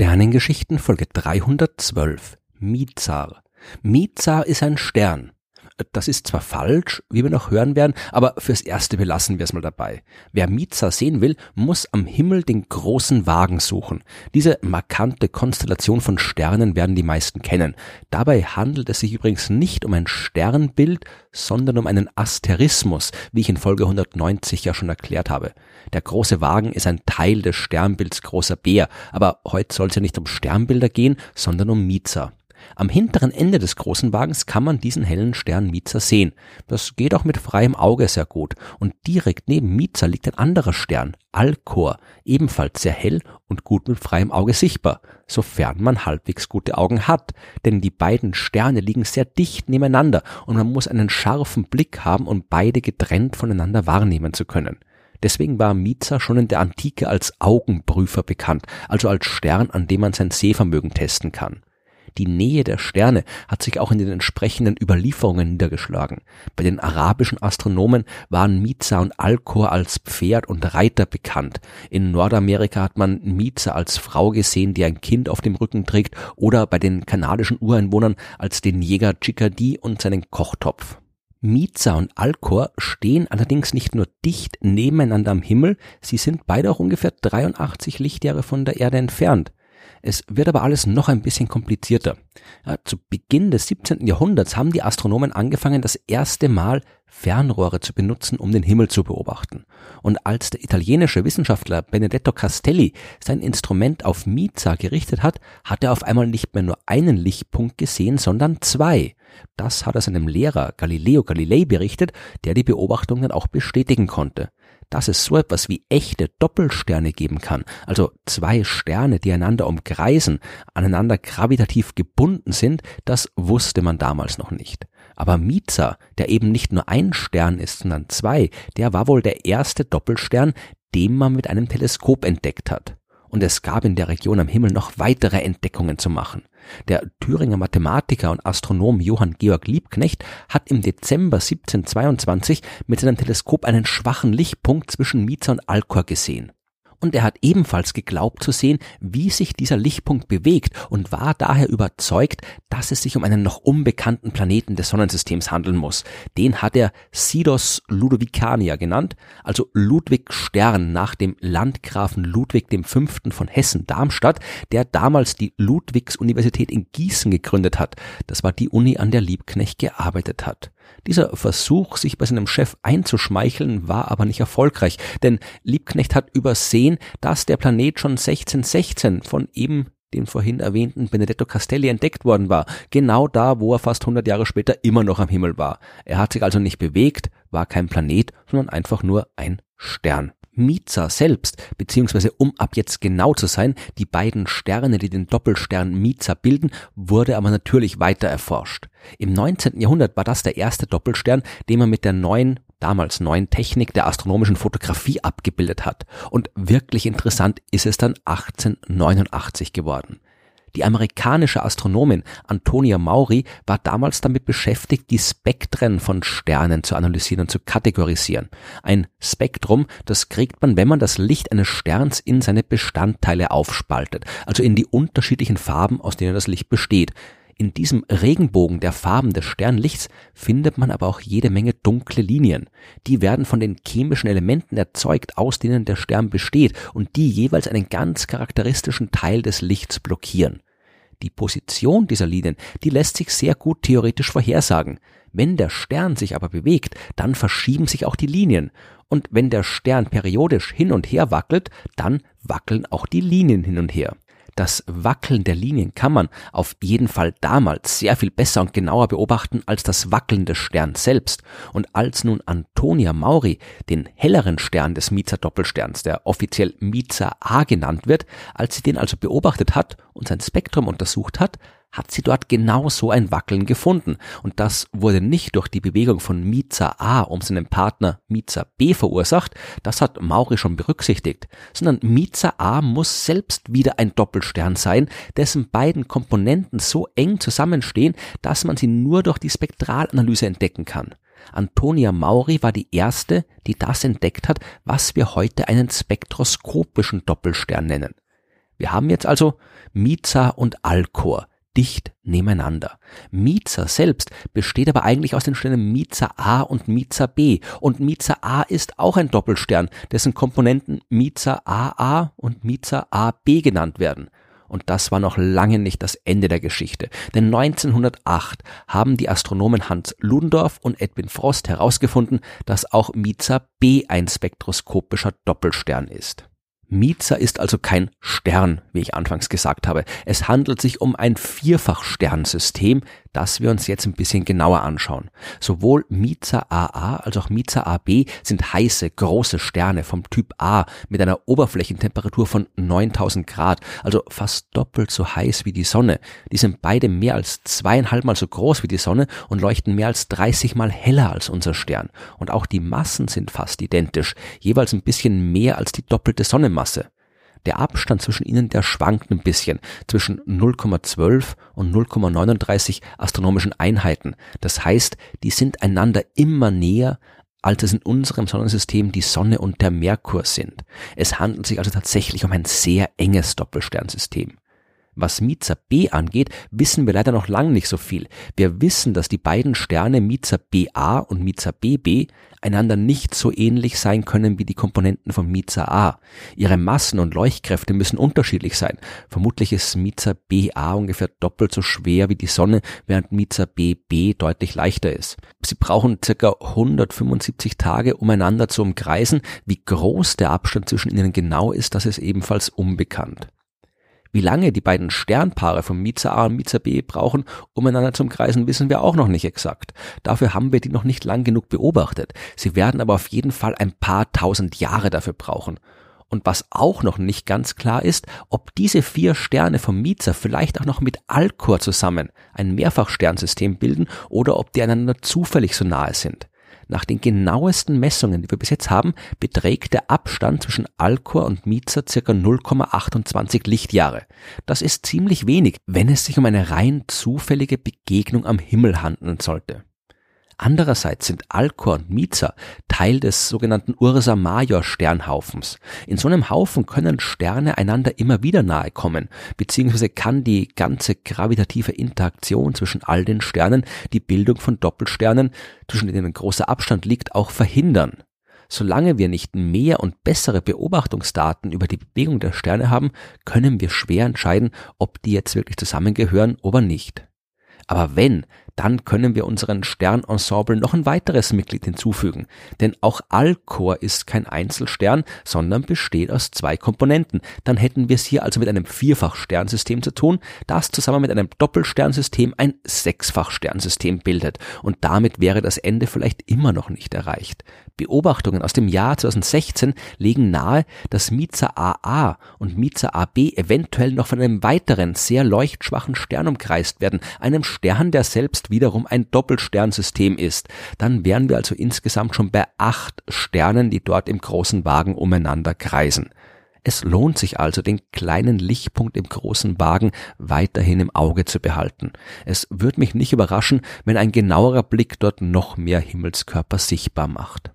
Sternengeschichten Folge 312 Mizar. Mizar ist ein Stern. Das ist zwar falsch, wie wir noch hören werden, aber fürs Erste belassen wir es mal dabei. Wer Mizar sehen will, muss am Himmel den großen Wagen suchen. Diese markante Konstellation von Sternen werden die meisten kennen. Dabei handelt es sich übrigens nicht um ein Sternbild, sondern um einen Asterismus, wie ich in Folge 190 ja schon erklärt habe. Der große Wagen ist ein Teil des Sternbilds Großer Bär, aber heute soll es ja nicht um Sternbilder gehen, sondern um Mizar. Am hinteren Ende des großen Wagens kann man diesen hellen Stern Mizar sehen. Das geht auch mit freiem Auge sehr gut. Und direkt neben Mizar liegt ein anderer Stern, Alcor, ebenfalls sehr hell und gut mit freiem Auge sichtbar, sofern man halbwegs gute Augen hat. Denn die beiden Sterne liegen sehr dicht nebeneinander und man muss einen scharfen Blick haben, um beide getrennt voneinander wahrnehmen zu können. Deswegen war Mizar schon in der Antike als Augenprüfer bekannt, also als Stern, an dem man sein Sehvermögen testen kann. Die Nähe der Sterne hat sich auch in den entsprechenden Überlieferungen niedergeschlagen. Bei den arabischen Astronomen waren Miza und Alkor als Pferd und Reiter bekannt. In Nordamerika hat man Miza als Frau gesehen, die ein Kind auf dem Rücken trägt, oder bei den kanadischen Ureinwohnern als den Jäger Chickadee und seinen Kochtopf. Miza und Alkor stehen allerdings nicht nur dicht nebeneinander am Himmel, sie sind beide auch ungefähr 83 Lichtjahre von der Erde entfernt. Es wird aber alles noch ein bisschen komplizierter. Ja, zu Beginn des 17. Jahrhunderts haben die Astronomen angefangen, das erste Mal Fernrohre zu benutzen, um den Himmel zu beobachten. Und als der italienische Wissenschaftler Benedetto Castelli sein Instrument auf Miza gerichtet hat, hat er auf einmal nicht mehr nur einen Lichtpunkt gesehen, sondern zwei. Das hat er seinem Lehrer Galileo Galilei berichtet, der die Beobachtung dann auch bestätigen konnte dass es so etwas wie echte Doppelsterne geben kann, also zwei Sterne, die einander umkreisen, aneinander gravitativ gebunden sind, das wusste man damals noch nicht. Aber Miza, der eben nicht nur ein Stern ist, sondern zwei, der war wohl der erste Doppelstern, den man mit einem Teleskop entdeckt hat. Und es gab in der Region am Himmel noch weitere Entdeckungen zu machen. Der Thüringer Mathematiker und Astronom Johann Georg Liebknecht hat im Dezember 1722 mit seinem Teleskop einen schwachen Lichtpunkt zwischen Miza und Alcor gesehen und er hat ebenfalls geglaubt zu sehen, wie sich dieser Lichtpunkt bewegt und war daher überzeugt, dass es sich um einen noch unbekannten Planeten des Sonnensystems handeln muss. Den hat er Sidos Ludovicania genannt, also Ludwig Stern nach dem Landgrafen Ludwig V. von Hessen-Darmstadt, der damals die Ludwigs-Universität in Gießen gegründet hat. Das war die Uni, an der Liebknecht gearbeitet hat. Dieser Versuch, sich bei seinem Chef einzuschmeicheln, war aber nicht erfolgreich, denn Liebknecht hat übersehen, dass der Planet schon 1616 von eben dem vorhin erwähnten Benedetto Castelli entdeckt worden war, genau da, wo er fast 100 Jahre später immer noch am Himmel war. Er hat sich also nicht bewegt, war kein Planet, sondern einfach nur ein Stern. Miza selbst, beziehungsweise um ab jetzt genau zu sein, die beiden Sterne, die den Doppelstern Miza bilden, wurde aber natürlich weiter erforscht. Im 19. Jahrhundert war das der erste Doppelstern, den man mit der neuen damals neuen Technik der astronomischen Fotografie abgebildet hat. Und wirklich interessant ist es dann 1889 geworden. Die amerikanische Astronomin Antonia Maury war damals damit beschäftigt, die Spektren von Sternen zu analysieren und zu kategorisieren. Ein Spektrum, das kriegt man, wenn man das Licht eines Sterns in seine Bestandteile aufspaltet, also in die unterschiedlichen Farben, aus denen das Licht besteht. In diesem Regenbogen der Farben des Sternlichts findet man aber auch jede Menge dunkle Linien. Die werden von den chemischen Elementen erzeugt, aus denen der Stern besteht und die jeweils einen ganz charakteristischen Teil des Lichts blockieren. Die Position dieser Linien, die lässt sich sehr gut theoretisch vorhersagen. Wenn der Stern sich aber bewegt, dann verschieben sich auch die Linien. Und wenn der Stern periodisch hin und her wackelt, dann wackeln auch die Linien hin und her. Das Wackeln der Linien kann man auf jeden Fall damals sehr viel besser und genauer beobachten als das Wackeln des Sterns selbst. Und als nun Antonia Mauri den helleren Stern des Miza Doppelsterns, der offiziell Miza A genannt wird, als sie den also beobachtet hat und sein Spektrum untersucht hat, hat sie dort genau so ein Wackeln gefunden. Und das wurde nicht durch die Bewegung von Miza A um seinen Partner Miza B verursacht, das hat Mauri schon berücksichtigt, sondern Miza A muss selbst wieder ein Doppelstern sein, dessen beiden Komponenten so eng zusammenstehen, dass man sie nur durch die Spektralanalyse entdecken kann. Antonia Mauri war die erste, die das entdeckt hat, was wir heute einen spektroskopischen Doppelstern nennen. Wir haben jetzt also Mizar und Alkor dicht nebeneinander. Mizar selbst besteht aber eigentlich aus den Sternen Mizar A und Mizar B und Mizar A ist auch ein Doppelstern, dessen Komponenten Mizar AA und Mizar AB genannt werden. Und das war noch lange nicht das Ende der Geschichte. Denn 1908 haben die Astronomen Hans Ludendorff und Edwin Frost herausgefunden, dass auch Mizar B ein spektroskopischer Doppelstern ist. Miza ist also kein Stern, wie ich anfangs gesagt habe. Es handelt sich um ein Vierfachsternsystem, das wir uns jetzt ein bisschen genauer anschauen. Sowohl Miza AA als auch Miza AB sind heiße, große Sterne vom Typ A mit einer Oberflächentemperatur von 9000 Grad, also fast doppelt so heiß wie die Sonne. Die sind beide mehr als zweieinhalb Mal so groß wie die Sonne und leuchten mehr als 30 Mal heller als unser Stern. Und auch die Massen sind fast identisch, jeweils ein bisschen mehr als die doppelte Sonnenmasse. Der Abstand zwischen ihnen, der schwankt ein bisschen zwischen 0,12 und 0,39 astronomischen Einheiten. Das heißt, die sind einander immer näher, als es in unserem Sonnensystem die Sonne und der Merkur sind. Es handelt sich also tatsächlich um ein sehr enges Doppelsternsystem. Was Miza B angeht, wissen wir leider noch lange nicht so viel. Wir wissen, dass die beiden Sterne Miza BA und Miza BB einander nicht so ähnlich sein können wie die Komponenten von Miza A. Ihre Massen und Leuchtkräfte müssen unterschiedlich sein. Vermutlich ist Miza BA ungefähr doppelt so schwer wie die Sonne, während Miza BB deutlich leichter ist. Sie brauchen circa 175 Tage, um einander zu umkreisen. Wie groß der Abstand zwischen ihnen genau ist, das ist ebenfalls unbekannt. Wie lange die beiden Sternpaare von Miza A und Miza B brauchen, um einander zu umkreisen, wissen wir auch noch nicht exakt. Dafür haben wir die noch nicht lang genug beobachtet. Sie werden aber auf jeden Fall ein paar tausend Jahre dafür brauchen. Und was auch noch nicht ganz klar ist, ob diese vier Sterne vom Miza vielleicht auch noch mit Alkor zusammen ein Mehrfachsternsystem bilden oder ob die einander zufällig so nahe sind. Nach den genauesten Messungen, die wir bis jetzt haben, beträgt der Abstand zwischen Alcor und Miza circa 0,28 Lichtjahre. Das ist ziemlich wenig, wenn es sich um eine rein zufällige Begegnung am Himmel handeln sollte. Andererseits sind Alcor und Miza Teil des sogenannten Ursa Major Sternhaufens. In so einem Haufen können Sterne einander immer wieder nahe kommen, beziehungsweise kann die ganze gravitative Interaktion zwischen all den Sternen die Bildung von Doppelsternen, zwischen denen ein großer Abstand liegt, auch verhindern. Solange wir nicht mehr und bessere Beobachtungsdaten über die Bewegung der Sterne haben, können wir schwer entscheiden, ob die jetzt wirklich zusammengehören oder nicht. Aber wenn, dann können wir unseren Sternensemble noch ein weiteres Mitglied hinzufügen. Denn auch Alcor ist kein Einzelstern, sondern besteht aus zwei Komponenten. Dann hätten wir es hier also mit einem Vierfachsternsystem zu tun, das zusammen mit einem Doppelsternsystem ein Sechsfachsternsystem bildet. Und damit wäre das Ende vielleicht immer noch nicht erreicht. Beobachtungen aus dem Jahr 2016 legen nahe, dass Miza AA und Miza AB eventuell noch von einem weiteren, sehr leuchtschwachen Stern umkreist werden, einem Stern, der selbst wiederum ein Doppelsternsystem ist. Dann wären wir also insgesamt schon bei acht Sternen, die dort im großen Wagen umeinander kreisen. Es lohnt sich also, den kleinen Lichtpunkt im großen Wagen weiterhin im Auge zu behalten. Es würde mich nicht überraschen, wenn ein genauerer Blick dort noch mehr Himmelskörper sichtbar macht.